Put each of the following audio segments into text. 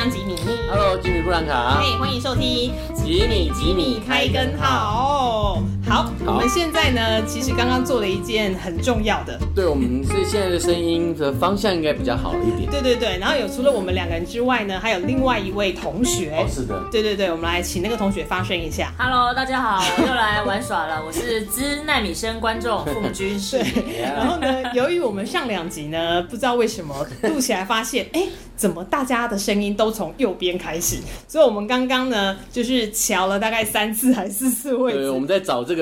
张吉米。Hello，吉米布兰卡。嘿，欢迎收听吉米吉米开根号。好，我们现在呢，其实刚刚做了一件很重要的。对，我们所以现在的声音的方向应该比较好一点。对对对，然后有除了我们两个人之外呢，还有另外一位同学。哦，是的。对对对，我们来请那个同学发声一下。Hello，大家好，我又来玩耍了。我是知奈米生观众凤君。对。然后呢，由于我们上两集呢，不知道为什么录起来发现，哎，怎么大家的声音都从右边开始？所以我们刚刚呢，就是瞧了大概三次还是四次位置。对，我们在找这个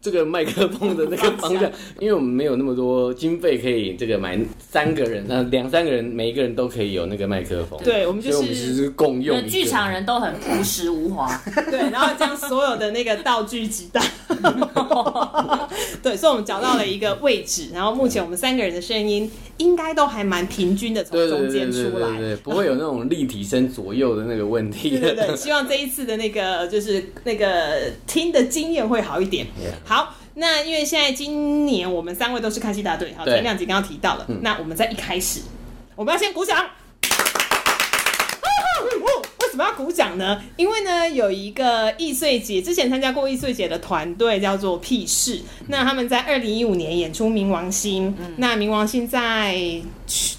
这个。麦克风的那个 方向，因为我们没有那么多经费可以这个买三个人，那两三个人每一个人都可以有那个麦克风。对，我们就是我们其实是共用。剧场人都很朴实无华，对，然后将所有的那个道具集大。对，所以我们找到了一个位置，然后目前我们三个人的声音应该都还蛮平均的，从中间出来，对，不会有那种立体声左右的那个问题。对对对，希望这一次的那个就是那个听的经验会好一点。好。那因为现在今年我们三位都是看戏大队，好，前两集刚刚提到了。那我们在一开始，我们要先鼓掌。为什么要鼓掌呢？因为呢，有一个易碎节，之前参加过易碎节的团队叫做屁事。那他们在二零一五年演出《冥王星》，那《冥王星》在。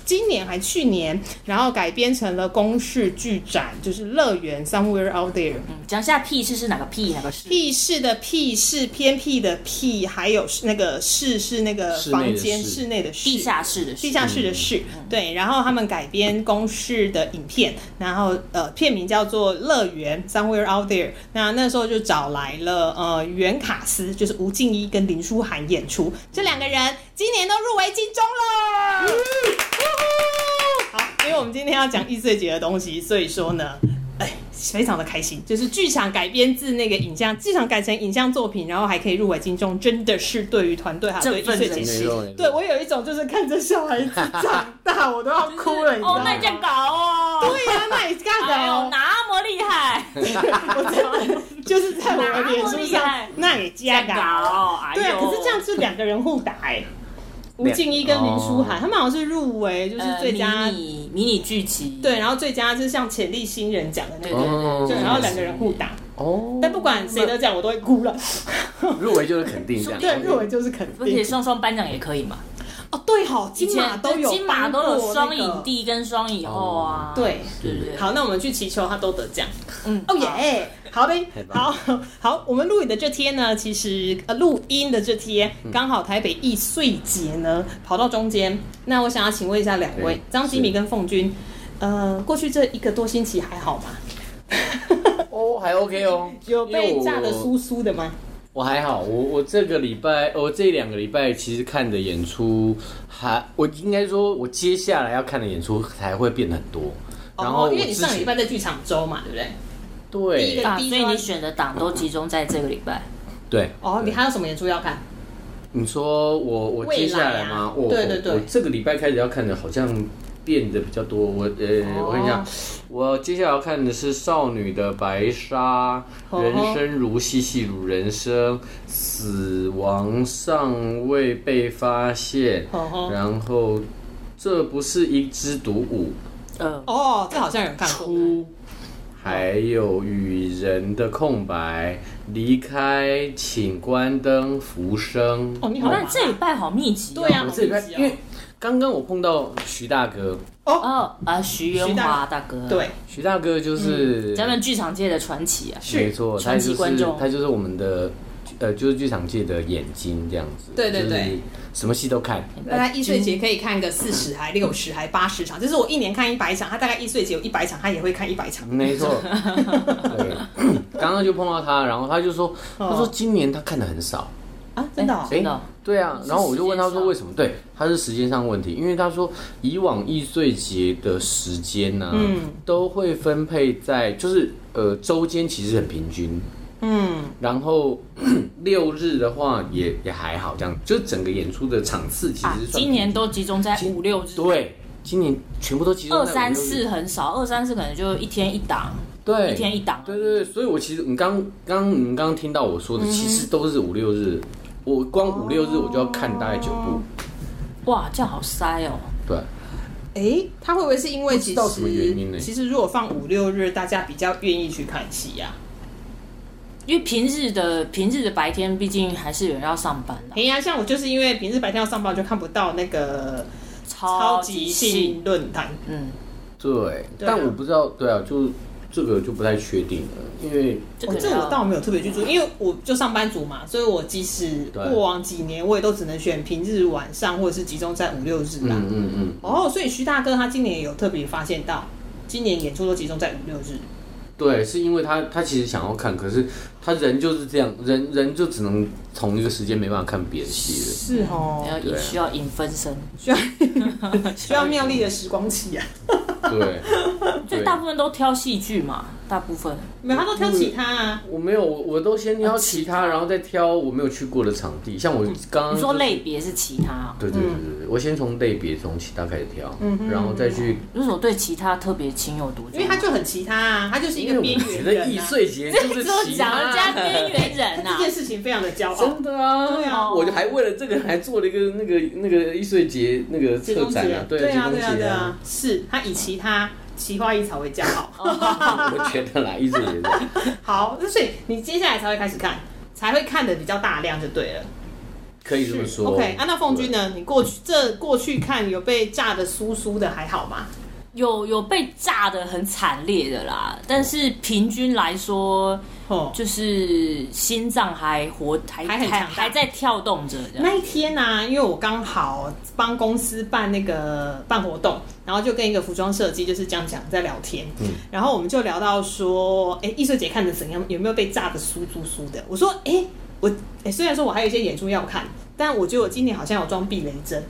今年还去年，然后改编成了公式剧展，就是乐园 Somewhere Out There。嗯，讲一下屁事是哪个屁，哪个事？屁事的屁是偏僻的僻，还有那个室是那个房间室内的室，地下室的地下室的室。嗯、对，然后他们改编公式的影片，然后呃片名叫做乐园 Somewhere Out There。那那时候就找来了呃袁卡斯，就是吴静一跟林书涵演出，这两个人今年都入围金钟了。嗯。好，因为我们今天要讲易碎节的东西，所以说呢，哎，非常的开心，就是剧场改编自那个影像，剧场改成影像作品，然后还可以入围金钟，真的是对于团队还有对艺穗节，对我有一种就是看着小孩子长大，我都要哭了，你知道吗？哦，那这样搞哦，对呀、啊，那也干的哦，那么厉害，我真的就是在我的脸书上，那也加搞，对啊，可是这样是两个人互打哎。吴静一跟林书涵，他们好像是入围，就是最佳迷你迷你剧集。对，然后最佳就是像潜力新人奖的那个，对，然后两个人互打。哦，但不管谁得奖，我都会哭了。入围就是肯定这样，对，入围就是肯定。而且双双颁奖也可以嘛？哦，对哈，金马都有，金马都有双影帝跟双影后啊。对对对。好，那我们去祈求他都得奖。嗯，哦耶。好的，好 好，我们录影的这天呢，其实呃，录音的这天刚好台北易碎节呢跑到中间。那我想要请问一下两位，张吉米跟凤君，呃，过去这一个多星期还好吗？哦，还 OK 哦，有被炸的酥酥的吗？我还好，我我这个礼拜，我这两个礼拜其实看的演出还，我应该说，我接下来要看的演出才会变很多。然后，因为你上礼拜在剧场周嘛，对不对？对，所以你选的档都集中在这个礼拜。对，哦，你还有什么演出要看？你说我我接下来吗？我对对对，我这个礼拜开始要看的，好像变得比较多。我呃，我跟你讲，我接下来要看的是《少女的白纱》，人生如戏，戏如人生，死亡尚未被发现，然后这不是一支独舞。嗯，哦，这好像有人看过。还有与人的空白，离开，请关灯，浮生。哦，你好，那这礼拜好密集。对呀，这礼拜因为刚刚我碰到徐大哥。哦啊，徐元华大哥。对，徐大哥就是咱们剧场界的传奇啊。没错，传奇观众，他就是我们的。呃，就是剧场界的眼睛这样子，对对对，什么戏都看。大概艺穗节可以看个四十、还六十、还八十场，就是我一年看一百场，他大概一岁节有一百场，他也会看一百场。没错。对，刚刚就碰到他，然后他就说，他说今年他看的很少啊，真的？真的？对啊，然后我就问他说为什么？对，他是时间上问题，因为他说以往艺穗节的时间呢，嗯，都会分配在就是呃周间其实很平均。嗯，然后 六日的话也也还好，这样就整个演出的场次其实、啊、今年都集中在五六日。对，今年全部都集中在五六日。二三四很少，二三四可能就一天一档。对，一天一档。对对对，所以我其实你刚刚你刚刚听到我说的，其实都是五六日。我光五六日我就要看大概九部。哇，这样好塞哦。对。哎，他会不会是因为其实不知道什么原因呢？其实如果放五六日，大家比较愿意去看戏呀、啊。因为平日的平日的白天，毕竟还是有人要上班的。哎呀，像我就是因为平日白天要上班，就看不到那个超级性论坛。嗯，对，但我不知道，对啊，就这个就不太确定了，因为这个、哦、这我倒没有特别去注意，因为我就上班族嘛，所以我即使过往几年，我也都只能选平日晚上，或者是集中在五六日啦。嗯嗯嗯。哦，所以徐大哥他今年也有特别发现到，今年演出都集中在五六日。对，是因为他他其实想要看，可是他人就是这样，人人就只能同一个时间没办法看别的戏了。是哦，要需要影分身，需要 需要妙丽的时光器啊。对，所以大部分都挑戏剧嘛。大部分没有，他都挑其他啊。我没有，我我都先挑其他，然后再挑我没有去过的场地。像我刚刚你说类别是其他，对对对对，我先从类别从其他开始挑，然后再去。为什么对其他特别情有独钟？因为他就很其他啊，他就是一个边缘人。易碎节就是其他人家边缘人啊，这件事情非常的骄傲。真的啊，对啊，我就还为了这个还做了一个那个那个易碎节那个策展啊，对啊对啊对啊，是他以其他。奇花异草为骄傲，我觉得啦，一直觉得。好，那所以你接下来才会开始看，才会看的比较大量就对了。可以这么说。OK，啊，那凤君呢？你过去这过去看有被炸的酥酥的还好吗？有有被炸的很惨烈的啦，但是平均来说。就是心脏还活，还还很强，还在跳动着。那一天呢、啊，因为我刚好帮公司办那个办活动，然后就跟一个服装设计就是这样讲在聊天，嗯，然后我们就聊到说，哎，艺术节看的怎样？有没有被炸的酥酥酥的？我说，哎，我哎，虽然说我还有一些演出要看，但我觉得我今年好像有装避雷针。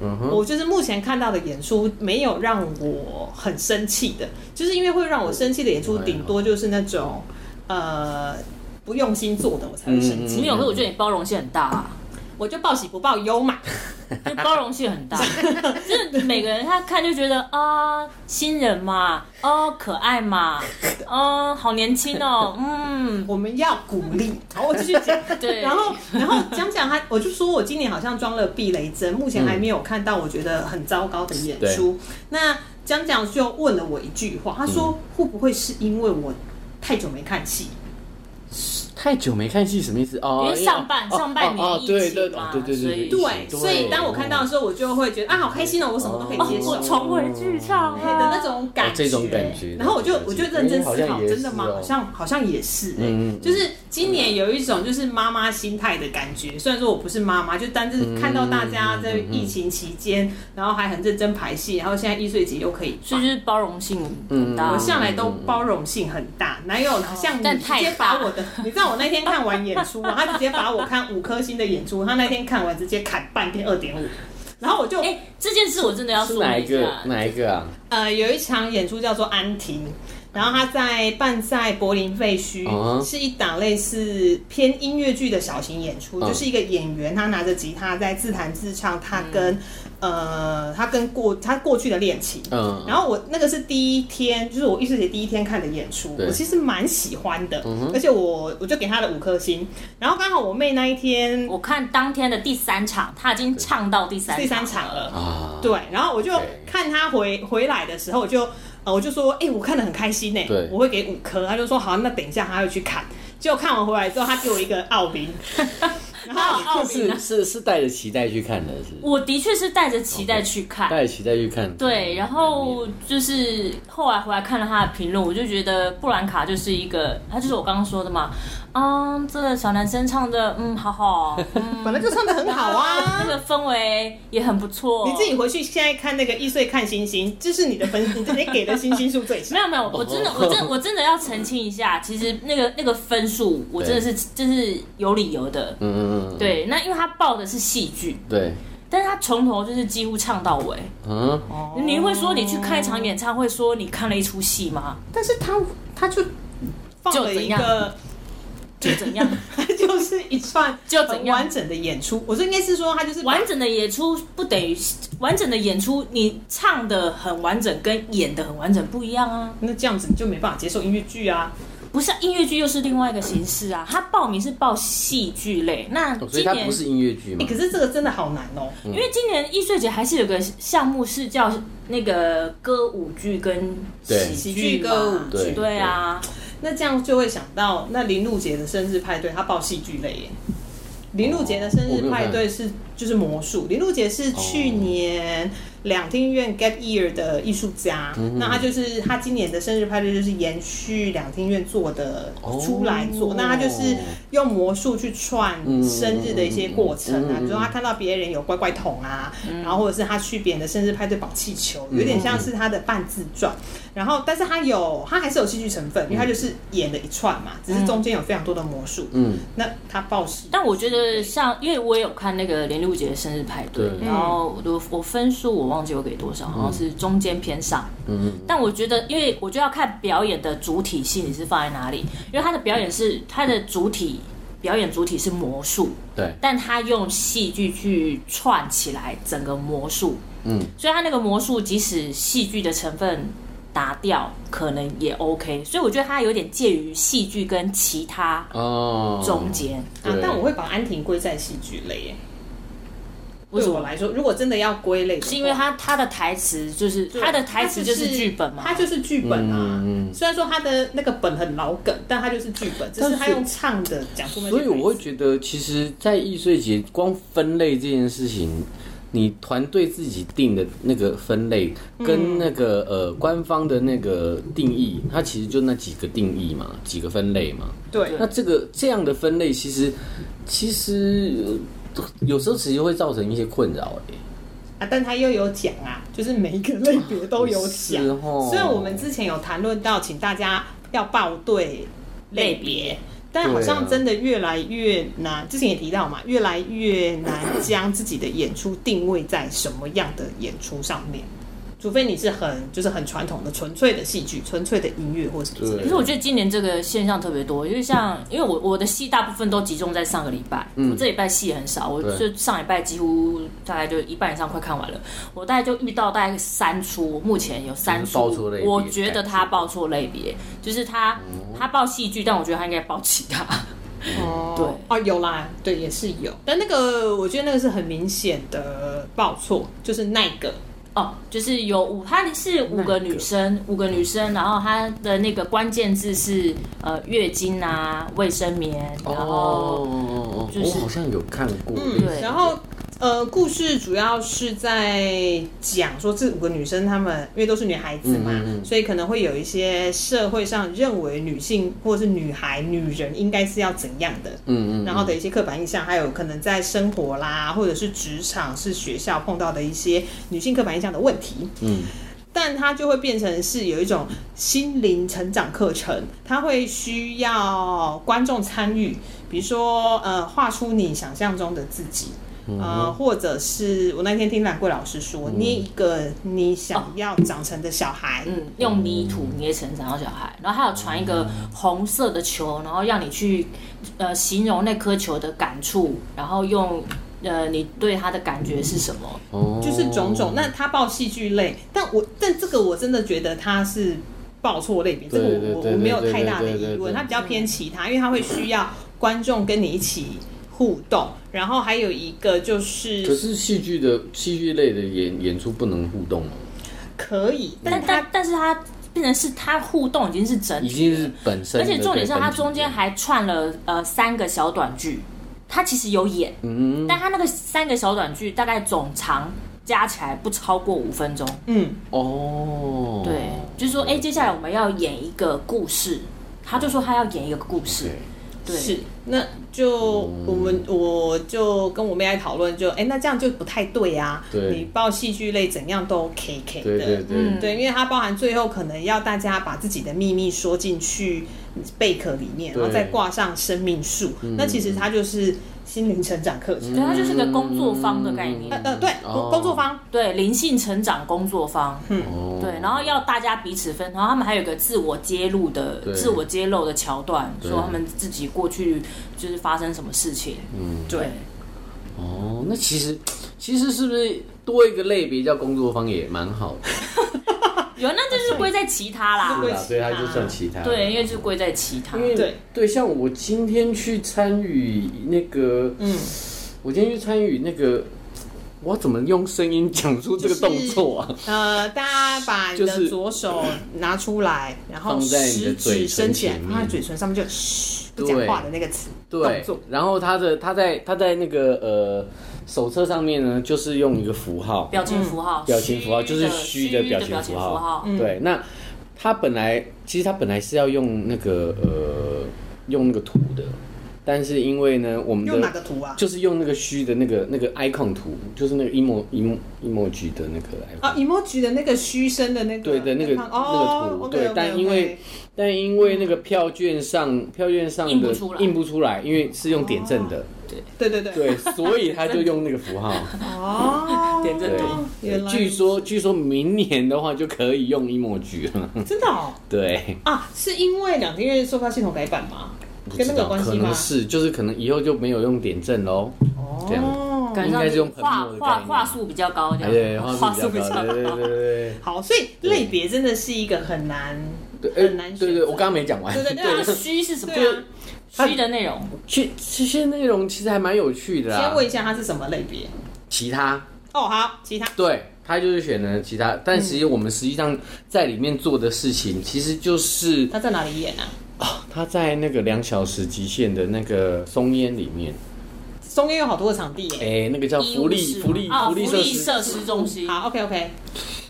嗯哼，我就是目前看到的演出没有让我很生气的，就是因为会让我生气的演出，顶多就是那种。呃，不用心做的我才会生气。没有，可是我觉得你包容性很大啊。我就报喜不报忧嘛，就包容性很大。就是每个人他看就觉得啊，新人嘛，哦，可爱嘛，哦，好年轻哦，嗯，我们要鼓励。好，我继续讲。对，然后然后讲讲他，我就说我今年好像装了避雷针，目前还没有看到我觉得很糟糕的演出。那讲讲就问了我一句话，他说会不会是因为我？太久没看戏，太久没看戏什么意思？哦，因为上半上半年疫情嘛，对对对对，所以当我看到的时候，我就会觉得啊，好开心哦，我什么都可以接受，我重回剧场的那种感觉，这种感觉。然后我就我就认真思考，真的吗？好像好像也是，嗯，就是今年有一种就是妈妈心态的感觉。虽然说我不是妈妈，就但是看到大家在疫情期间，然后还很认真排戏，然后现在易碎节又可以，所以就是包容性很大。我向来都包容性很大，哪有像你直接把我的？你知道我那天看完演出嘛，他直接把我看五颗星的演出，他那天看完直接砍半天二点五，然后我就哎，这件事我真的要说哪一个？哪一个啊？呃，有一场演出叫做《安婷》。然后他在办在柏林废墟，uh huh. 是一档类似偏音乐剧的小型演出，uh huh. 就是一个演员他拿着吉他在自弹自唱，他跟、嗯、呃他跟过他过去的恋情。嗯、uh，huh. 然后我那个是第一天，就是我艺术节第一天看的演出，我其实蛮喜欢的，uh. 而且我我就给他了五颗星。然后刚好我妹那一天，我看当天的第三场，他已经唱到第三第三场了啊，uh. 对，然后我就看他回回来的时候我就。呃，我就说，哎、欸，我看的很开心呢，对我会给五颗。他就说，好，那等一下他会去看。结果看完回来之后，他给我一个奥宾。然后奥是是是带着期待去看的，是。我的确是带着期待去看，带着期待去看。对，然后就是后来回来看了他的评论，我就觉得布兰卡就是一个，他就是我刚刚说的嘛。啊，这个小男生唱的，嗯，好好，本来就唱的很好啊，那个氛围也很不错。你自己回去现在看那个易碎看星星，这是你的分，你你给的星星数最少。没有没有，我真的我真我真的要澄清一下，其实那个那个分数我真的是就是有理由的。嗯嗯嗯，对，那因为他报的是戏剧，对，但是他从头就是几乎唱到尾。嗯，你会说你去看一场演唱会，说你看了一出戏吗？但是他他就放了一个。就怎样？它 就是一串就怎样完整的演出。我说应该是说，他就是完整的演出，不等于完整的演出。你唱的很完整，跟演的很完整不一样啊。那这样子你就没办法接受音乐剧啊。不是音乐剧，又是另外一个形式啊。他报名是报戏剧类，那所以他不是音乐剧吗？可是这个真的好难哦，因为今年艺穗节还是有个项目是叫那个歌舞剧跟喜剧歌舞剧，对啊。那这样就会想到，那林路杰的生日派对，他报戏剧类耶。林路杰的生日派对是就是魔术，林路杰是去年。两厅院 Get Year 的艺术家，那他就是他今年的生日派对就是延续两厅院做的出来做，哦、那他就是用魔术去串生日的一些过程啊，比如说他看到别人有乖乖桶啊，嗯、然后或者是他去别人的生日派对绑气球，有点像是他的半自传，然后但是他有他还是有戏剧成分，因为他就是演了一串嘛，只是中间有非常多的魔术。嗯，那他报喜，但我觉得像因为我也有看那个连路杰的生日派对，对然后我我分数我。忘记我给多少，好像是中间偏上。嗯，但我觉得，因为我就要看表演的主体性你是放在哪里，因为他的表演是他的主体表演主体是魔术，对，但他用戏剧去串起来整个魔术，嗯，所以他那个魔术即使戏剧的成分打掉，可能也 OK。所以我觉得他有点介于戏剧跟其他哦中间啊，但我会把安婷归在戏剧类。对我来说，如果真的要归类，是因为他他的台词就是他的台词就是剧本嘛，他就是剧本啊。虽然说他的那个本很老梗，但他就是剧本，只是他用唱的讲出那。所以我会觉得，其实，在易碎节光分类这件事情，你团队自己定的那个分类，跟那个呃官方的那个定义，它其实就那几个定义嘛，几个分类嘛。对。那这个这样的分类，其实其实。有时候其实会造成一些困扰哎，啊，但他又有讲啊，就是每一个类别都有讲。哦、虽然我们之前有谈论到，请大家要报对类别，但好像真的越来越难。啊、之前也提到嘛，越来越难将自己的演出定位在什么样的演出上面。除非你是很就是很传统的纯粹的戏剧、纯粹的音乐或者什么之类的。可是我觉得今年这个现象特别多，因为像因为我我的戏大部分都集中在上个礼拜，嗯、我这礼拜戏很少，我就上礼拜几乎大概就一半以上快看完了。我大概就遇到大概三出，目前有三出，我觉得他报错类别，就是他他报戏剧，但我觉得他应该报其他。哦，对哦，有啦，对，也是有，但那个我觉得那个是很明显的报错，就是那个。哦，就是有五，她是五个女生，个五个女生，然后她的那个关键字是呃月经啊、卫生棉，然后就是、哦、我好像有看过，嗯，对，然后。呃，故事主要是在讲说这五个女生，她们因为都是女孩子嘛，嗯嗯、所以可能会有一些社会上认为女性或者是女孩、女人应该是要怎样的，嗯嗯，然后的一些刻板印象，还有可能在生活啦，或者是职场、是学校碰到的一些女性刻板印象的问题，嗯，但它就会变成是有一种心灵成长课程，它会需要观众参与，比如说呃，画出你想象中的自己。呃，或者是我那天听兰桂老师说，捏一个你想要长成的小孩，嗯，用泥土捏成长的小孩，然后还有传一个红色的球，然后让你去呃形容那颗球的感触，然后用呃你对他的感觉是什么，就是种种。那他报戏剧类，但我但这个我真的觉得他是报错类别，这个我我没有太大的疑问，他比较偏其他，因为他会需要观众跟你一起。互动，然后还有一个就是，可是戏剧的戏剧类的演演出不能互动哦。可以，但但但是它变成是它互动已经是整体，已经是本身，而且重点是它中间还串了呃三个小短剧，它其实有演，嗯，但它那个三个小短剧大概总长加起来不超过五分钟，嗯，哦，对，就是说，哎，接下来我们要演一个故事，他就说他要演一个故事。对。是，那就我们我就跟我妹来讨论，就哎，那这样就不太对啊。对，你报戏剧类怎样都 OK 的，对对对，嗯，对，因为它包含最后可能要大家把自己的秘密说进去贝壳里面，然后再挂上生命树，嗯、那其实它就是。心灵成长课程，对，它就是个工作坊的概念。呃呃，对，工工作坊，对，灵性成长工作坊。嗯，对，然后要大家彼此分，然后他们还有个自我揭露的、自我揭露的桥段，说他们自己过去就是发生什么事情。嗯，对。哦，那其实其实是不是多一个类别叫工作坊也蛮好的？有，那就是归在其他啦。对啊，所以它就算其他。对，因为是归在其他。对对，像我今天去参与那个，嗯，我今天去参与那个。我怎么用声音讲出这个动作啊？就是、呃，大家把你的左手拿出来，然后食指伸起来，放在嘴唇上面就嘘不讲话的那个词对，然后他的他在他在那个呃手册上面呢，就是用一个符号，表情符号，表情符号就是虚的表情符号。对，那他本来其实他本来是要用那个呃用那个图的。但是因为呢，我们的用哪个图啊？就是用那个虚的那个那个 icon 图，就是那个 emo emo emoji 的那个 icon 啊，emoji 的那个虚声的那个对的那个那个图，哦、对。Okay, okay, okay. 但因为但因为那个票券上票券上的印不出来，印不出来，因为是用点阵的，对对对对对，所以他就用那个符号哦，点阵图。据说据说明年的话就可以用 emoji 了，真的哦？对啊，是因为两厅院售票系统改版吗？跟那个关系吗？可能是，就是可能以后就没有用点阵喽。哦，这样应该是用画画画术比较高，这样对，画术比较高。对对对。好，所以类别真的是一个很难很难选。对对，我刚刚没讲完。对对对，虚是什么？虚的内容。虚这些内容其实还蛮有趣的。先问一下，它是什么类别？其他。哦，好，其他。对，他就是选了其他，但实际我们实际上在里面做的事情，其实就是他在哪里演啊？哦，他在那个两小时极限的那个松烟里面，松烟有好多个场地耶。哎、欸，那个叫福利福利福利设施中心。好，OK OK。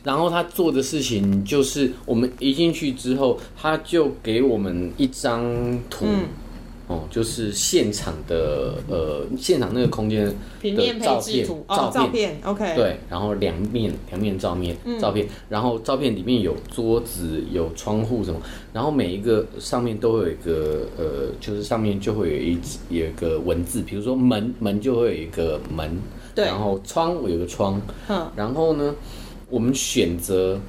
然后他做的事情就是，我们一进去之后，他就给我们一张图。嗯哦，就是现场的呃，现场那个空间的照片，照照片，OK，对，然后两面两面照面照片，然后照片里面有桌子、有窗户什么，然后每一个上面都会有一个呃，就是上面就会有一有一个文字，比如说门门就会有一个门，对，然后窗有个窗，嗯，然后呢，我们选择。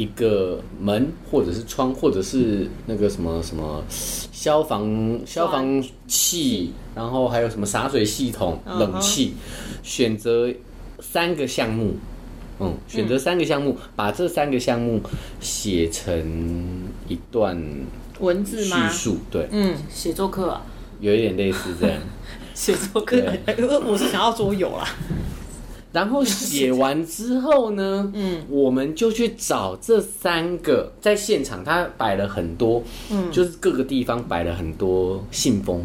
一个门，或者是窗，或者是那个什么什么消防消防器，然后还有什么洒水系统、冷气，选择三个项目，嗯，选择三个项目，把这三个项目写成一段文字吗？叙述，对，嗯，写作课啊，有一点类似这样，写作课，我是想要桌游啦。然后写完之后呢，嗯，我们就去找这三个，在现场他摆了很多，嗯，就是各个地方摆了很多信封，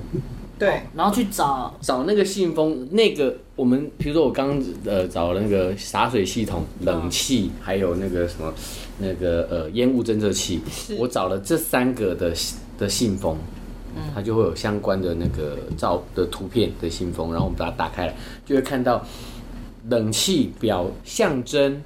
对，然后去找。找那个信封，那个我们比如说我刚刚呃找了那个洒水系统、冷气，还有那个什么那个呃烟雾侦测器，我找了这三个的的信封，嗯，它就会有相关的那个照的图片的信封，然后我们把它打开来，就会看到。冷气表象征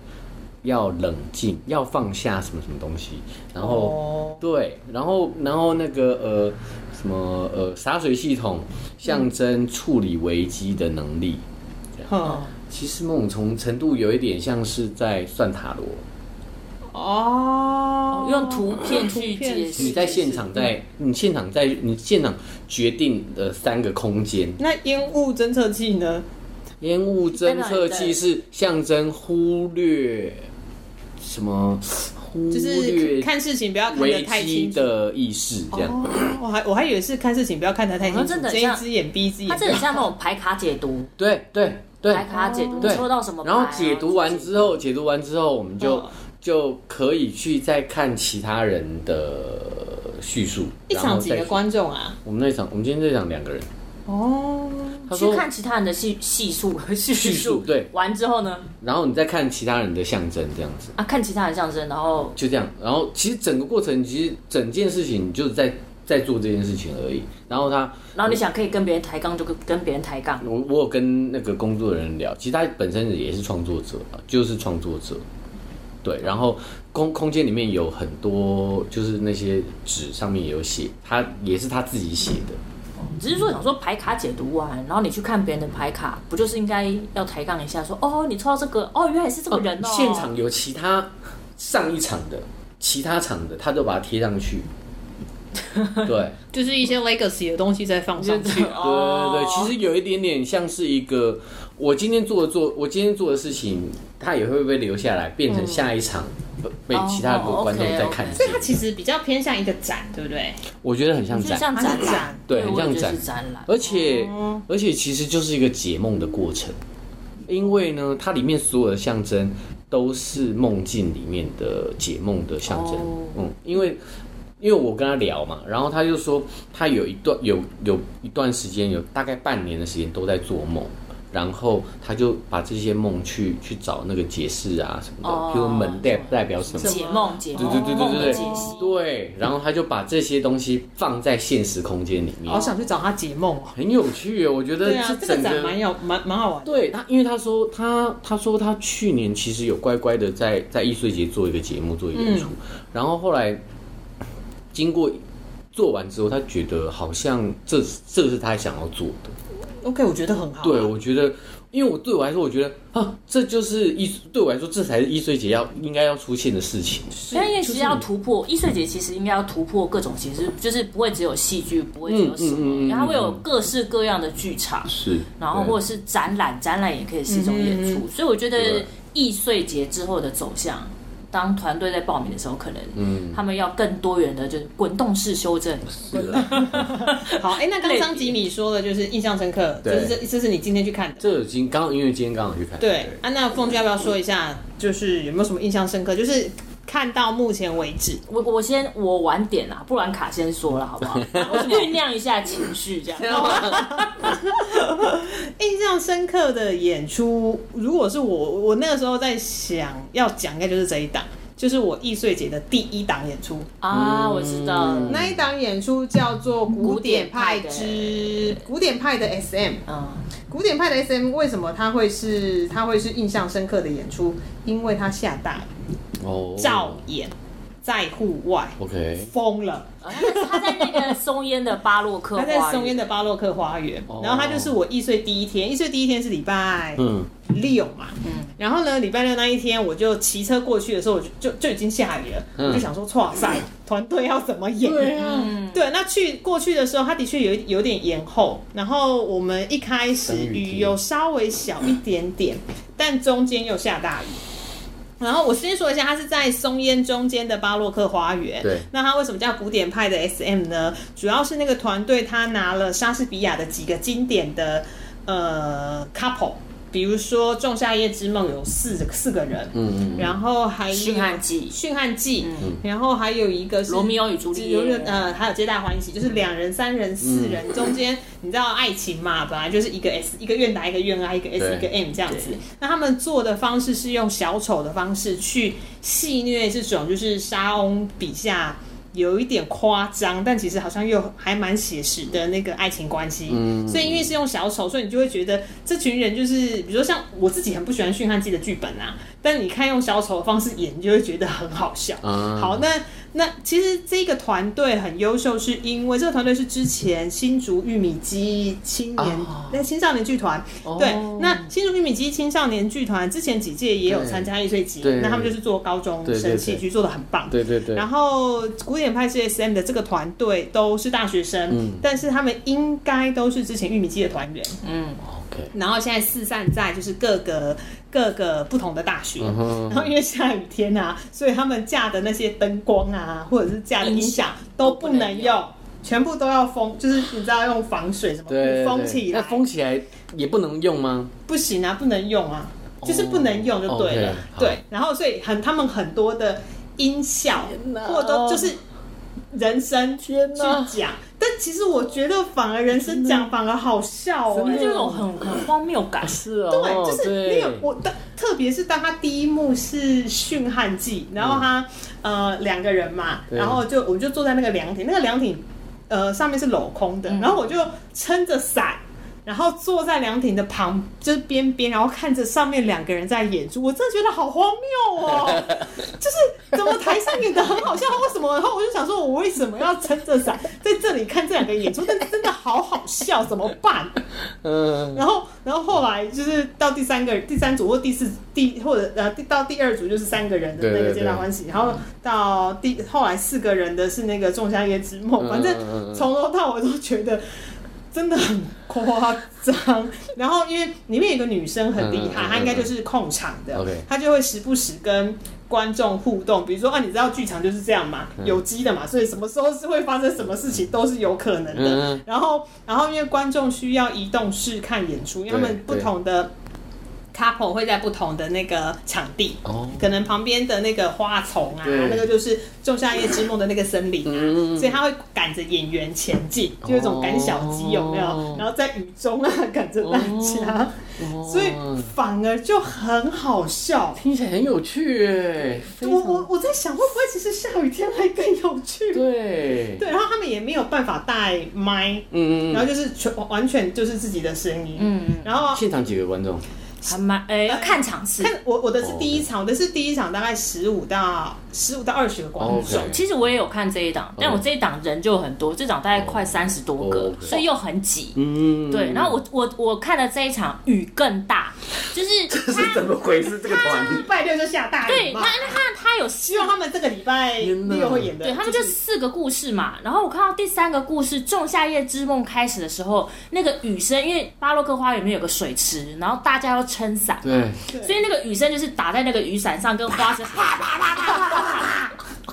要冷静，要放下什么什么东西，然后、oh. 对，然后然后那个呃什么呃洒水系统象征处理危机的能力，这样。Oh. 其实某种程度有一点像是在算塔罗哦，oh. 用图片去解释。你在现场在，在你现场在你现场决定的三个空间。那烟雾侦测器呢？烟雾侦测器是象征忽略什么？忽略看事情不要看得太清的意识，这样。我还我还以为是看事情不要看得太清楚，睁一只眼闭一只眼。它真的很像那种牌卡解读。对对对，牌卡解读，抽到什么？然后解读完之后，解读完之后，我们就就可以去再看其他人的叙述。一场几个观众啊？我们那场，我们今天这场两个人。哦。去看其他人的 叙叙述和叙述，对，完之后呢，然后你再看其他人的象征，这样子啊，看其他人象征，然后就这样，然后其实整个过程，其实整件事情就是在在做这件事情而已。然后他，然后你想可以跟别人抬杠，就跟跟别人抬杠。我我有跟那个工作人员聊，其实他本身也是创作者，就是创作者，对。然后空空间里面有很多，就是那些纸上面也有写，他也是他自己写的。只是说想说牌卡解读完，然后你去看别人的牌卡，不就是应该要抬杠一下说，说哦，你抽到这个，哦，原来是这个人哦。现场有其他上一场的，其他场的，他都把它贴上去。对，就是一些 legacy 的东西再放上去。对对对，其实有一点点像是一个，我今天做的做，我今天做的事情，它也会不会留下来，变成下一场被其他的观众在看见。所以它其实比较偏向一个展，对不对？我觉得很像展，像展览，对，很像展展览。而且而且其实就是一个解梦的过程，因为呢，它里面所有的象征都是梦境里面的解梦的象征。嗯，因为。因为我跟他聊嘛，然后他就说他有一段有有一段时间，有大概半年的时间都在做梦，然后他就把这些梦去去找那个解释啊什么的，比如门代代表什么解梦解对对对对对对，对，然后他就把这些东西放在现实空间里面。好想去找他解梦啊，很有趣哦，我觉得这这个展蛮有蛮蛮好玩。对他，因为他说他他说他去年其实有乖乖的在在易碎节做一个节目做一个演出，然后后来。经过做完之后，他觉得好像这这是他想要做的。OK，我觉得很好。对，我觉得，因为我对我来说，我觉得啊，这就是一对我来说，这才是易碎节要应该要出现的事情。因为其实要突破易碎节，其实应该要突破各种形式，就是不会只有戏剧，不会只有什么，嗯嗯嗯嗯、然后会有各式各样的剧场，是，然后或者是展览，展览也可以是一种演出。所以我觉得易碎节之后的走向。当团队在报名的时候，可能嗯，他们要更多元的，就是滚动式修正。好，哎，那刚刚张吉米说的就是印象深刻，就是这这是你今天去看的。这已经刚因为今天刚好去看。对啊，那凤君要不要说一下，就是有没有什么印象深刻？就是看到目前为止，我我先我晚点啊，布兰卡先说了好不好？我酝酿一下情绪，这样。印象深刻的演出，如果是我，我那个时候在想要讲，应该就是这一档，就是我易碎节的第一档演出啊，我知道那一档演出叫做古典派之古典派的 SM，嗯，古典派的 SM 为什么它会是它会是印象深刻的演出？因为它下大雨。哦，照演在户外，OK，疯了。他在那个松烟的巴洛克，他在松烟的巴洛克花园。然后他就是我一岁第一天，一岁第一天是礼拜六嘛，嗯，然后呢，礼拜六那一天我就骑车过去的时候，我就就已经下雨了，我就想说，哇塞，团队要怎么演？对啊，对，那去过去的时候，他的确有有点延后。然后我们一开始雨有稍微小一点点，但中间又下大雨。然后我先说一下，它是在松烟中间的巴洛克花园。对，那它为什么叫古典派的 SM 呢？主要是那个团队他拿了莎士比亚的几个经典的呃 couple。比如说《仲夏夜之梦》有四四个人，嗯嗯，然后还有《驯汉记》，《驯汉记》，嗯，然后还有一个是《罗密欧与朱丽叶》，呃，还有《皆大欢喜》，就是两人、三人、四人中间，你知道爱情嘛，本来就是一个 S，一个愿打，一个愿挨，一个 S，一个 M 这样子。那他们做的方式是用小丑的方式去戏谑这种，就是莎翁笔下。有一点夸张，但其实好像又还蛮写实的那个爱情关系。嗯，所以因为是用小丑，所以你就会觉得这群人就是，比如说像我自己很不喜欢《驯汉记》的剧本啊，但你看用小丑的方式演，你就会觉得很好笑。嗯，好，那。那其实这个团队很优秀，是因为这个团队是之前新竹玉米鸡青年那、oh. 青少年剧团。Oh. 对，那新竹玉米鸡青少年剧团之前几届也有参加艺穗节，那他们就是做高中生戏剧，做的很棒。对对对。然后古典派 SM 的这个团队都是大学生，嗯，但是他们应该都是之前玉米鸡的团员，嗯。然后现在四散在就是各个各个不同的大学，然后因为下雨天啊，所以他们架的那些灯光啊，或者是架的音响都不能用，全部都要封，就是你知道用防水什么封起来。那封起来也不能用吗？不行啊，不能用啊，就是不能用就对了。对，然后所以很他们很多的音效或者都就是人生去讲。但其实我觉得反而人生讲反而好笑哦，就有很很荒谬感。是哦，对，就是那个我的，特别是当他第一幕是驯汉记，然后他呃两个人嘛，然后就我就坐在那个凉亭，那个凉亭呃上面是镂空的，然后我就撑着伞。然后坐在凉亭的旁，就是边边，然后看着上面两个人在演出，我真的觉得好荒谬哦！就是怎么台上演的很好笑，为什么？然后我就想说，我为什么要撑着伞在这里看这两个演出？但真的好好笑，怎么办？嗯。然后，然后后来就是到第三个、第三组或第四、第或者呃到第二组就是三个人的那个皆大欢喜，然后到第后来四个人的是那个仲夏夜之梦，反正从头到尾都觉得。真的很夸张。然后因为里面有个女生很厉害，她应该就是控场的，她就会时不时跟观众互动。比如说啊，你知道剧场就是这样嘛，有机的嘛，所以什么时候是会发生什么事情都是有可能的。然后，然后因为观众需要移动式看演出，因为他们不同的。Couple 会在不同的那个场地，oh. 可能旁边的那个花丛啊，那个就是《仲夏夜之梦》的那个森林啊，嗯、所以他会赶着演员前进，就有一种赶小鸡有没有？Oh. 然后在雨中啊赶着大家，oh. 所以反而就很好笑，听起来很有趣哎。我我我在想会不会其实下雨天还更有趣？对对，然后他们也没有办法带麦，嗯，然后就是全完全就是自己的声音，嗯，然后现场几个观众？还蛮诶，要看场次。看我我的是第一场，我的是第一场，大概十五到十五到二十个观众。其实我也有看这一档，但我这一档人就很多，这档大概快三十多个，所以又很挤。嗯，对。然后我我我看了这一场雨更大，就是 这是怎么回事？这个团礼拜六就下大雨。对，那那他他有希望他们这个礼拜六会演的。对，他们就四个故事嘛。然后我看到第三个故事《仲夏夜之梦》开始的时候，那个雨声，因为巴洛克花园里面有个水池，然后大家要撑伞。对。所以那个雨声就是打在那个雨伞上，跟花声啪啪啪啪啪啪，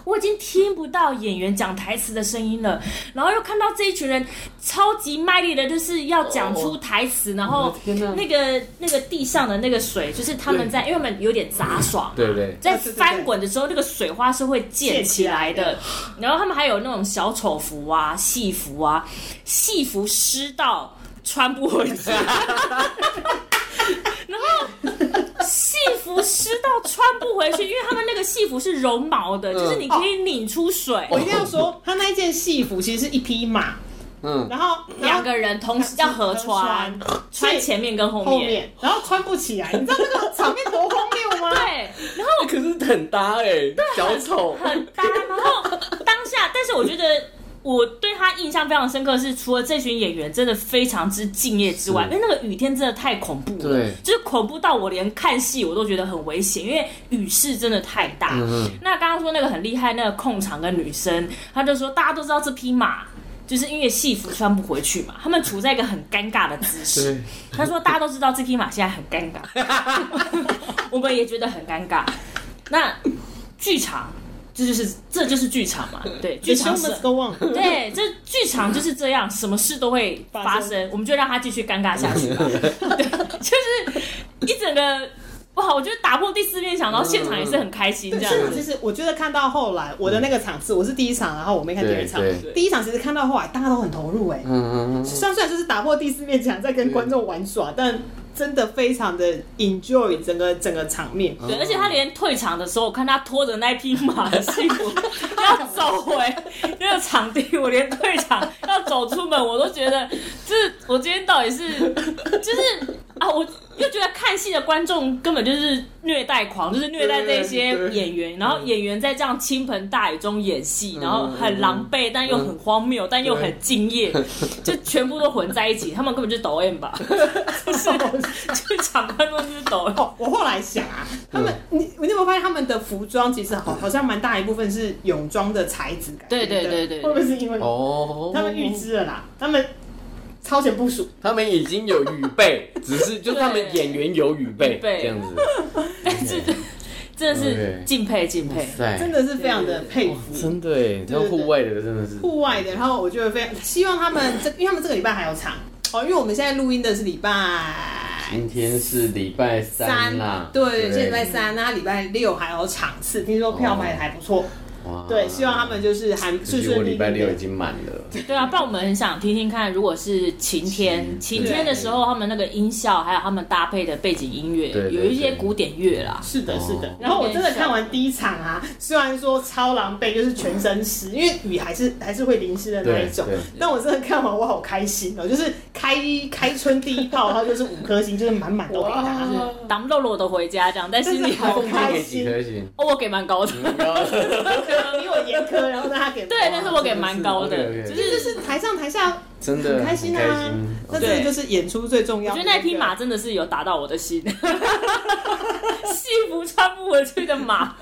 我已经听不到演员讲台词的声音了。然后又看到这一群人超级卖力的，就是要讲出台词。然后那个那个地上的那个水，就是他们在，因为我们有点杂耍，对对，在翻滚的时候，那个水花是会溅起来的。然后他们还有那种小丑服啊、戏服啊，戏服湿到穿不回去。然后戏服湿到穿不回去，因为他们那个戏服是绒毛的，就是你可以拧出水。我一定要说，他那一件戏服其实是一匹马，嗯，然后两个人同时要合穿，穿前面跟后面，然后穿不起来，你知道那个场面多荒谬吗？对，然后可是很搭哎，小丑很搭，然后当下，但是我觉得。我对他印象非常深刻，是除了这群演员真的非常之敬业之外，因为那个雨天真的太恐怖了，对，就是恐怖到我连看戏我都觉得很危险，因为雨势真的太大。嗯、那刚刚说那个很厉害，那个控场的女生，她就说大家都知道这匹马就是因为戏服穿不回去嘛，他们处在一个很尴尬的姿势。她说大家都知道这匹马现在很尴尬，我们也觉得很尴尬。那剧场。这就是这就是剧场嘛，对，剧场是，对，这剧场就是这样，什么事都会发生，我们就让他继续尴尬下去吧。对，就是一整个哇，我觉得打破第四面墙，然后现场也是很开心这样。现场其实我觉得看到后来，我的那个场次我是第一场，然后我没看第二场，第一场其实看到后来大家都很投入哎，嗯嗯嗯，虽然虽然就是打破第四面墙在跟观众玩耍，但。真的非常的 enjoy 整个整个场面，对，而且他连退场的时候，我看他拖着那匹马的屁股要走回 那个场地，我连退场要走出门，我都觉得，就是我今天到底是，就是啊，我又觉得看戏的观众根本就是虐待狂，就是虐待这些演员，然后演员在这样倾盆大雨中演戏，然后很狼狈，但又很荒谬，但又很敬业，就全部都混在一起，他们根本就是抖 M 吧，就是。就场观众就是抖哦。我后来想啊，他们你你有没有发现他们的服装其实好好像蛮大一部分是泳装的材质感？对对对对，会不会是因为哦他们预知了啦？他们超前部署，他们已经有预备，只是就他们演员有预备这样子。但是真的是敬佩敬佩，真的是非常的佩服。真的，这户外的真的是。户外的，然后我觉得非常希望他们这，因为他们这个礼拜还有场哦，因为我们现在录音的是礼拜。今天是礼拜三啦，对，对，今天礼拜三，那礼拜六还有场次，听说票卖的还不错。对，希望他们就是还顺顺利利。礼拜六已经满了。对啊，不然我们很想听听看，如果是晴天，晴天的时候，他们那个音效，还有他们搭配的背景音乐，有一些古典乐啦。是的，是的。然后我真的看完第一场啊，虽然说超狼狈，就是全身湿，因为雨还是还是会淋湿的那一种。但我真的看完，我好开心哦！就是开开春第一炮，然后就是五颗星，就是满满都给他，当肉肉的回家这样，但是你好开心。哦，我给蛮高的。比我严苛，然后让他给对，但是我给蛮高的，就是就是台上台下真的很开心啊！那这个就是演出最重要。我觉得那匹马真的是有打到我的心，戏服穿不回去的马，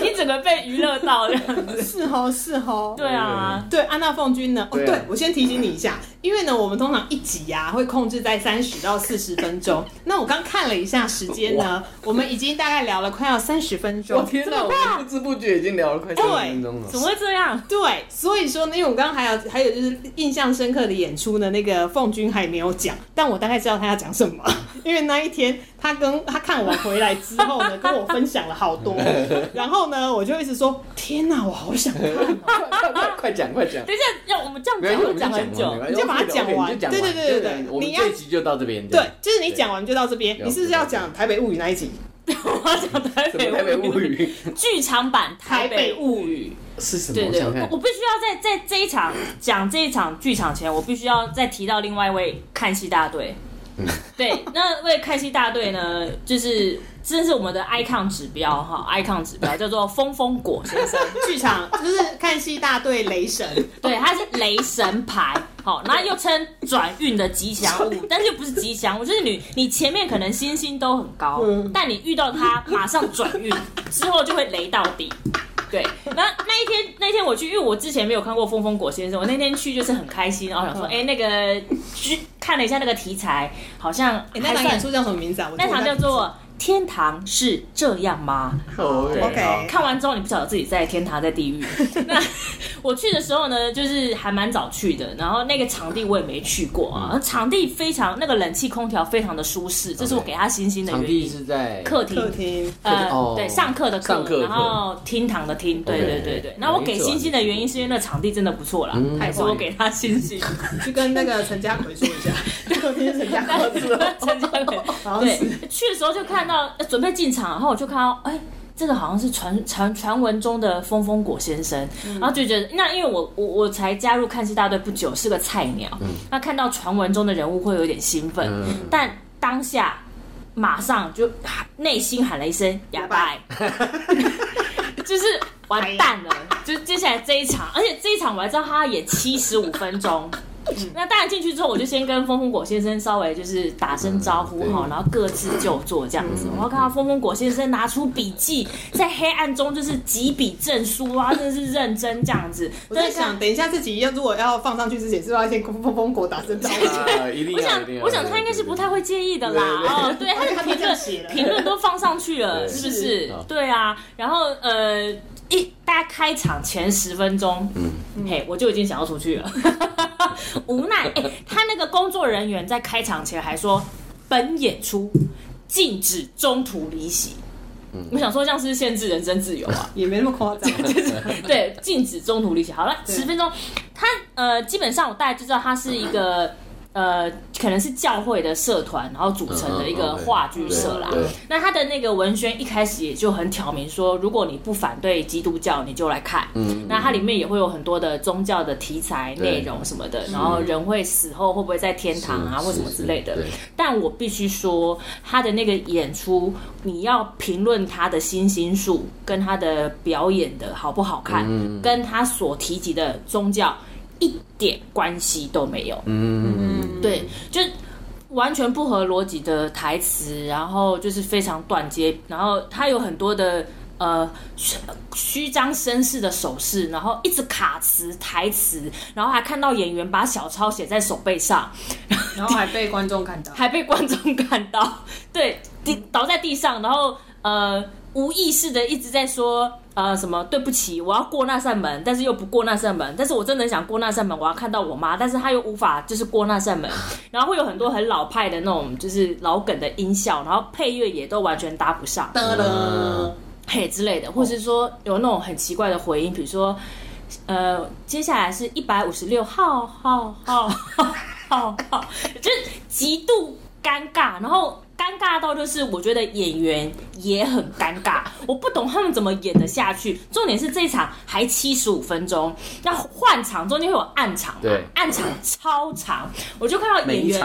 你整个被娱乐到这样子。是哦，是哦，对啊，对安娜凤君呢？哦，对我先提醒你一下，因为呢，我们通常一集呀、啊、会控制在三十到四十分钟。那我刚看了一下时间呢，我们已经大概聊了快要三十分钟。我天哪，我们不知不觉已经聊了快三十分钟了。怎么会这样？对，所以说呢，因为我刚刚还有还有就是印象深刻的演出呢，那个凤君还没有讲，但我大概知道他要讲什么，因为那一天他跟他看我回来之后呢，跟我分享了好多，然后呢，我就一直说，天哪，我好想看、喔，快快快讲快讲。等一下，要我们这样讲讲很久，你就把它讲完。对对对对对，我们这一集就到这边。对，就是你讲完就到这边。你是不是要讲《台北物语》那一集？我要讲《台北物语》剧场版《台北物语》是什么？对对，我我必须要在在这一场讲这一场剧场前，我必须要再提到另外一位看戏大队。对，那位看戏大队呢，就是这是我们的 icon 指标哈，icon 指标叫做风风果先生。剧场就是看戏大队雷神，对，他是雷神牌，好，那又称转运的吉祥物，但是又不是吉祥物，就是你你前面可能星星都很高，但你遇到他马上转运之后就会雷到底。对，那那一天那一天我去，因为我之前没有看过《风风果先生》，我那天去就是很开心，然后想说，哎、欸，那个去看了一下那个题材，好像、欸、那场演出叫什么名字啊？那场叫做。天堂是这样吗？OK，看完之后你不晓得自己在天堂在地狱。那我去的时候呢，就是还蛮早去的，然后那个场地我也没去过啊，场地非常那个冷气空调非常的舒适，这是我给他星星的原因。场地是在客厅，客厅。呃，对，上课的课，然后厅堂的厅，对对对对。那我给星星的原因是因为那场地真的不错啦，还是我给他星星。去跟那个陈家奎说一下，客厅陈家奎，陈家奎，对，去的时候就看到。准备进场，然后我就看到，哎，这个好像是传传传闻中的风风果先生，嗯、然后就觉得，那因为我我我才加入看戏大队不久，是个菜鸟，嗯、那看到传闻中的人物会有点兴奋，嗯、但当下马上就内心喊了一声哑巴，就是完蛋了，就接下来这一场，而且这一场我还知道他要演七十五分钟。嗯、那当然进去之后，我就先跟风风果先生稍微就是打声招呼哈，嗯、然后各自就坐这样子。我要看到风风果先生拿出笔记，在黑暗中就是几笔证书啊，真的是认真这样子。我在想，等一下自己要如果要放上去之前，是不是要先跟风风果打声招呼？我想，我想他应该是不太会介意的啦。哦，对，他的评论评论都放上去了，是不是？对啊，然后呃，一大家开场前十分钟，嗯，嘿，我就已经想要出去了。无奈，哎、欸，他那个工作人员在开场前还说，本演出禁止中途离席。嗯、我想说，这样是是限制人身自由啊？也没那么夸张，就 是对，禁止中途离席。好了，十分钟，他呃，基本上我大概就知道他是一个。呃，可能是教会的社团，然后组成的一个话剧社啦。那他的那个文宣一开始也就很挑明说，如果你不反对基督教，你就来看。嗯，那它里面也会有很多的宗教的题材内容什么的，然后人会死后会不会在天堂啊，或什么之类的。但我必须说，他的那个演出，你要评论他的星星数跟他的表演的好不好看，跟他所提及的宗教。一点关系都没有，嗯，对，就完全不合逻辑的台词，然后就是非常断接，然后他有很多的呃虚虚张声势的手势，然后一直卡词台词，然后还看到演员把小抄写在手背上，然后还被观众看到，还被观众看到，对，地倒在地上，然后呃无意识的一直在说。呃，什么？对不起，我要过那扇门，但是又不过那扇门。但是我真的想过那扇门，我要看到我妈，但是她又无法，就是过那扇门。然后会有很多很老派的那种，就是老梗的音效，然后配乐也都完全搭不上，哒哒，嘿之类的，或是说有那种很奇怪的回音，比如说，呃，接下来是一百五十六号，号，号，号，号，号，就是极度尴尬，然后。尴尬到就是，我觉得演员也很尴尬，我不懂他们怎么演得下去。重点是这一场还七十五分钟，那换场中间会有暗场，对，暗场超长，我就看到演员，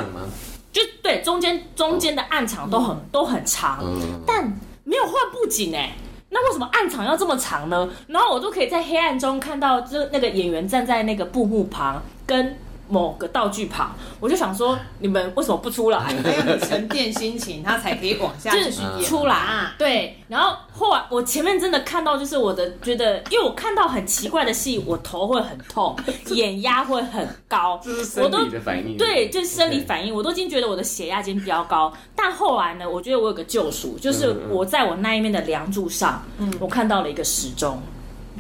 就对，中间中间的暗场都很都很长，但没有换布景哎，那为什么暗场要这么长呢？然后我都可以在黑暗中看到，就那个演员站在那个布幕旁跟。某个道具旁，我就想说，你们为什么不出来？还要你沉淀心情，他才可以往下 继续出来。啊、对，然后后来我前面真的看到，就是我的觉得，因为我看到很奇怪的戏，我头会很痛，眼压会很高，这是生理的反应。对，就是生理反应，我都已经觉得我的血压已经飙高。但后来呢，我觉得我有个救赎，就是我在我那一面的梁柱上，嗯，我看到了一个时钟。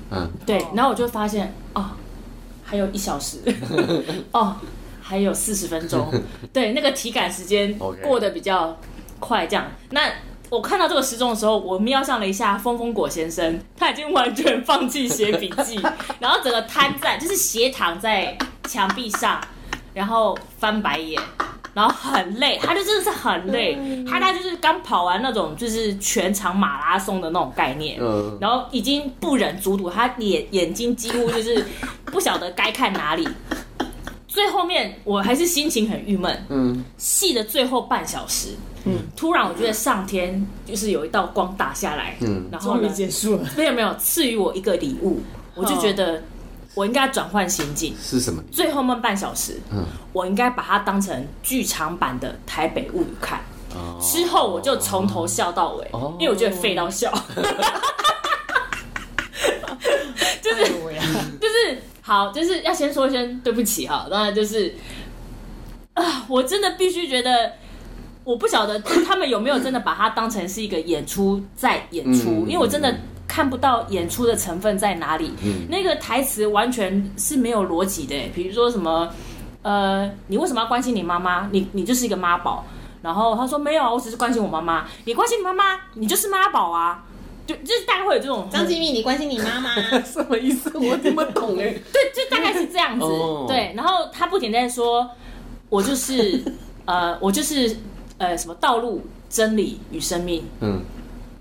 嗯，对，然后我就发现哦。还有一小时 哦，还有四十分钟，对，那个体感时间过得比较快。这样，那我看到这个时钟的时候，我瞄上了一下风风果先生，他已经完全放弃写笔记，然后整个瘫在，就是斜躺在墙壁上，然后翻白眼。然后很累，他就真的是很累，他他就是刚跑完那种就是全场马拉松的那种概念，然后已经不忍卒睹，他眼眼睛几乎就是不晓得该看哪里。最后面我还是心情很郁闷，嗯，戏的最后半小时，嗯，突然我觉得上天就是有一道光打下来，嗯，然后终于结束了，没有没有赐予我一个礼物，我就觉得。我应该转换心境是什么？最后那半小时，嗯，我应该把它当成剧场版的《台北物语》看。哦，之后我就从头笑到尾，哦，因为我觉得废到笑。就是就是好，就是要先说一声对不起哈。当然就是啊，我真的必须觉得，我不晓得他们有没有真的把它当成是一个演出在演出，因为我真的。看不到演出的成分在哪里，嗯、那个台词完全是没有逻辑的。比如说什么，呃，你为什么要关心你妈妈？你你就是一个妈宝。然后他说没有啊，我只是关心我妈妈。你关心你妈妈，你就是妈宝啊。就就是大概会有这种。张吉米，你关心你妈妈 什么意思？我怎么懂哎。对，就大概是这样子。Oh. 对，然后他不停在说，我就是呃，我就是呃，什么道路、真理与生命。嗯。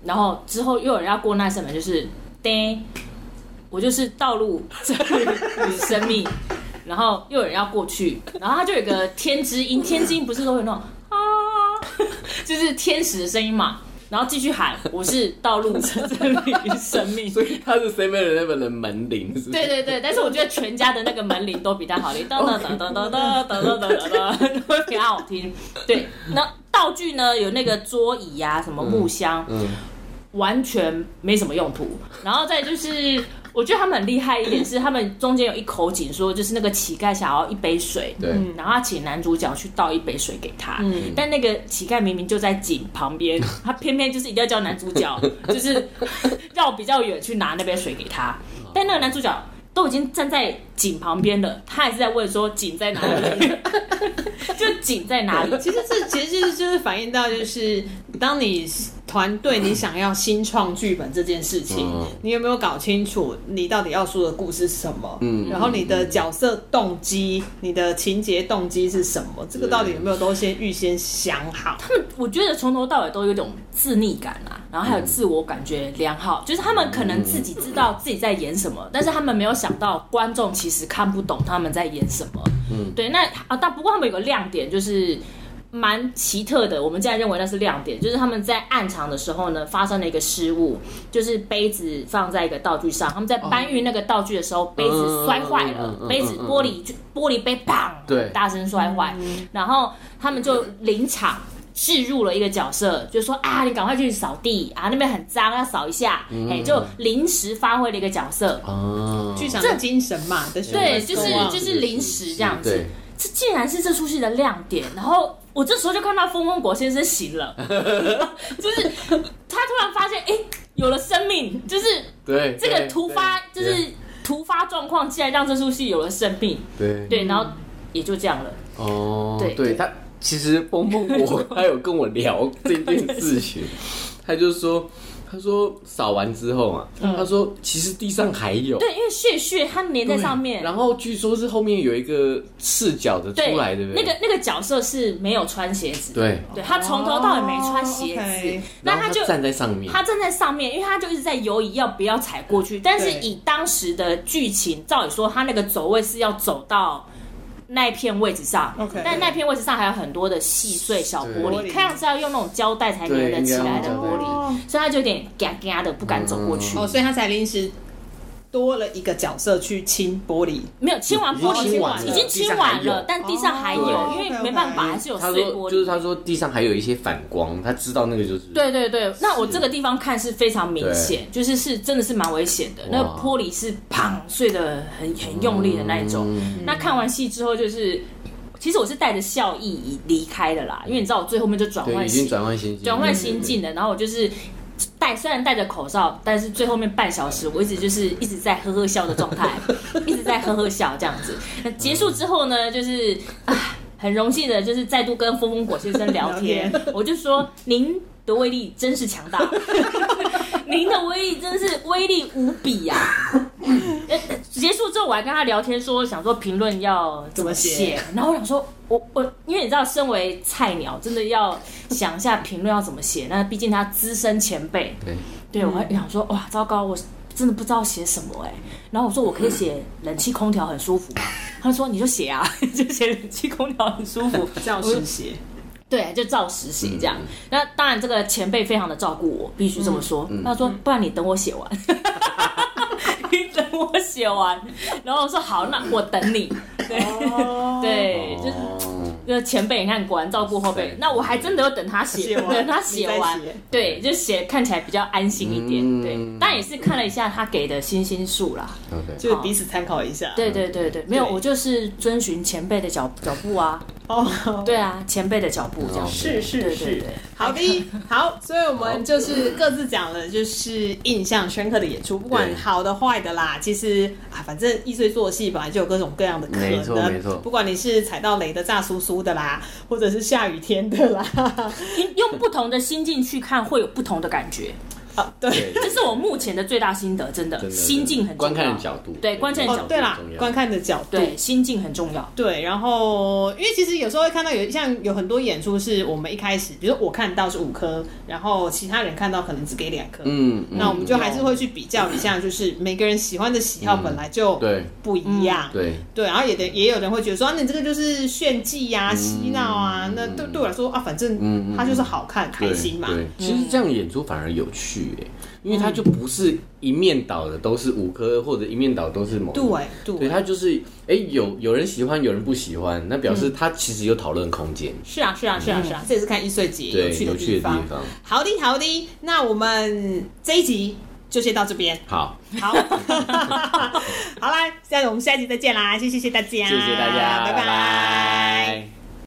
然后之后又有人要过那扇门，就是，叮，我就是道路与生命。然后又有人要过去，然后他就有个天之音，天之音不是都有那种啊，就是天使的声音嘛。然后继续喊，我是道路、真理与生命。所以他是 Seven Eleven 的门铃。对对对，但是我觉得全家的那个门铃都比他好，听哒哒哒哒哒哒哒哒哒，会比较好听。对，那道具呢？有那个桌椅呀、啊，什么木箱。嗯。嗯完全没什么用途，然后再就是，我觉得他们很厉害一点是，他们中间有一口井，说就是那个乞丐想要一杯水，对，然后他请男主角去倒一杯水给他，嗯，但那个乞丐明明就在井旁边，他偏偏就是一定要叫男主角，就是绕比较远去拿那杯水给他，但那个男主角都已经站在井旁边的，他还是在问说井在哪里，就井在哪里？其实这其实就是就是反映到就是当你。团队，你想要新创剧本这件事情，嗯、你有没有搞清楚你到底要说的故事是什么？嗯，然后你的角色动机、嗯、你的情节动机是什么？这个到底有没有都先预先想好？他们我觉得从头到尾都有一种自逆感啊，然后还有自我感觉良好，嗯、就是他们可能自己知道自己在演什么，嗯、但是他们没有想到观众其实看不懂他们在演什么。嗯，对，那啊，但不过他们有个亮点就是。蛮奇特的，我们现在认为那是亮点，就是他们在暗场的时候呢，发生了一个失误，就是杯子放在一个道具上，他们在搬运那个道具的时候，杯子摔坏了，杯子玻璃就玻璃杯砰，对，大声摔坏，然后他们就临场置入了一个角色，就说啊，你赶快去扫地啊，那边很脏，要扫一下，哎，就临时发挥了一个角色，哦，剧场的精神嘛，对，就是就是临时这样子，这竟然是这出戏的亮点，然后。我这时候就看到风风果先生醒了，就是他突然发现，哎、欸，有了生命，就是对这个突发，就是突发状况，竟然让这出戏有了生命，对。对，然后也就这样了。哦，对，对他其实蹦蹦我他有跟我聊这件事情，他就说。他说扫完之后嘛，嗯、他说其实地上还有，对，因为屑屑它粘在上面。然后据说是后面有一个赤脚的出来，对不对？那个那个角色是没有穿鞋子，对，对他从头到尾没穿鞋子，那他就他站在上面，他站在上面，因为他就一直在犹豫要不要踩过去。但是以当时的剧情，照理说他那个走位是要走到。那一片位置上，Okay. 但那片位置上还有很多的细碎小玻璃，看样子要用那种胶带才粘得起来的玻璃，所以他就有点嘎嘎的不敢走过去。哦，所以他才临时多了一个角色去清玻璃，没有清完玻璃，清完已经清完了，但地上还有，因为没办法，还是有碎玻璃。就是他说地上还有一些反光，他知道那个就是。对对对，那我这个地方看是非常明显，就是是真的是蛮危险的，那个玻璃是砰碎的很很用力的那一种。那看完戏之后就是。其实我是带着笑意离开的啦，因为你知道我最后面就转换，已经转换心境，转换心境了。然后我就是戴，虽然戴着口罩，但是最后面半小时我一直就是一直在呵呵笑的状态，一直在呵呵笑这样子。那结束之后呢，就是啊，很荣幸的，就是再度跟风风果先生聊天，聊天我就说您的威力真是强大，您的威力真的是威力无比呀、啊。结束之后，我还跟他聊天，说想说评论要怎么写。然后我想说，我我因为你知道，身为菜鸟，真的要想一下评论要怎么写。那毕竟他资深前辈，对，对我还想说，哇，糟糕，我真的不知道写什么哎。然后我说，我可以写冷气空调很舒服。他说，你就写啊，就写冷气空调很舒服，照实写。对，就照实写这样。那当然，这个前辈非常的照顾我，必须这么说。他说，不然你等我写完。你等我写完，然后我说好，那我等你。对、oh. 对，就是那个前辈，你看果然照顾后辈。那我还真的要等他写，等他写完，对，就写看起来比较安心一点。嗯、对，但也是看了一下他给的星星数啦.就彼此参考一下。对对对对，没有，我就是遵循前辈的脚脚步啊。哦，oh. 对啊，前辈的脚步这样是是是，好的。好，所以我们就是各自讲了，就是印象深刻的演出，不管好的坏的啦，其实啊，反正艺穗做戏本来就有各种各样的可能，没错没错，不管你是踩到雷的炸酥酥的啦，或者是下雨天的啦，用不同的心境去看，会有不同的感觉。啊，对，这是我目前的最大心得，真的，心境很重要。观看的角度，对，观看的角度，对啦，观看的角度，对，心境很重要。对，然后因为其实有时候会看到有像有很多演出是我们一开始，比如说我看到是五颗，然后其他人看到可能只给两颗，嗯，那我们就还是会去比较一下，就是每个人喜欢的喜好本来就对不一样，对。对，然后也得也有人会觉得说，那你这个就是炫技呀、嬉闹啊，那对对我来说啊，反正它就是好看开心嘛。对，其实这样演出反而有趣。因为它就不是一面倒的，都是五颗或者一面倒都是某。对对，对，它就是哎、欸，有有人喜欢，有人不喜欢，那表示它其实有讨论空间。是啊，是啊，是啊，是啊，这也是看艺穗节有趣的地方。好的，好的，那我们这一集就先到这边。好，好，好啦，现在我们下一集再见啦，谢谢谢大家，谢谢大家，拜拜。拜拜。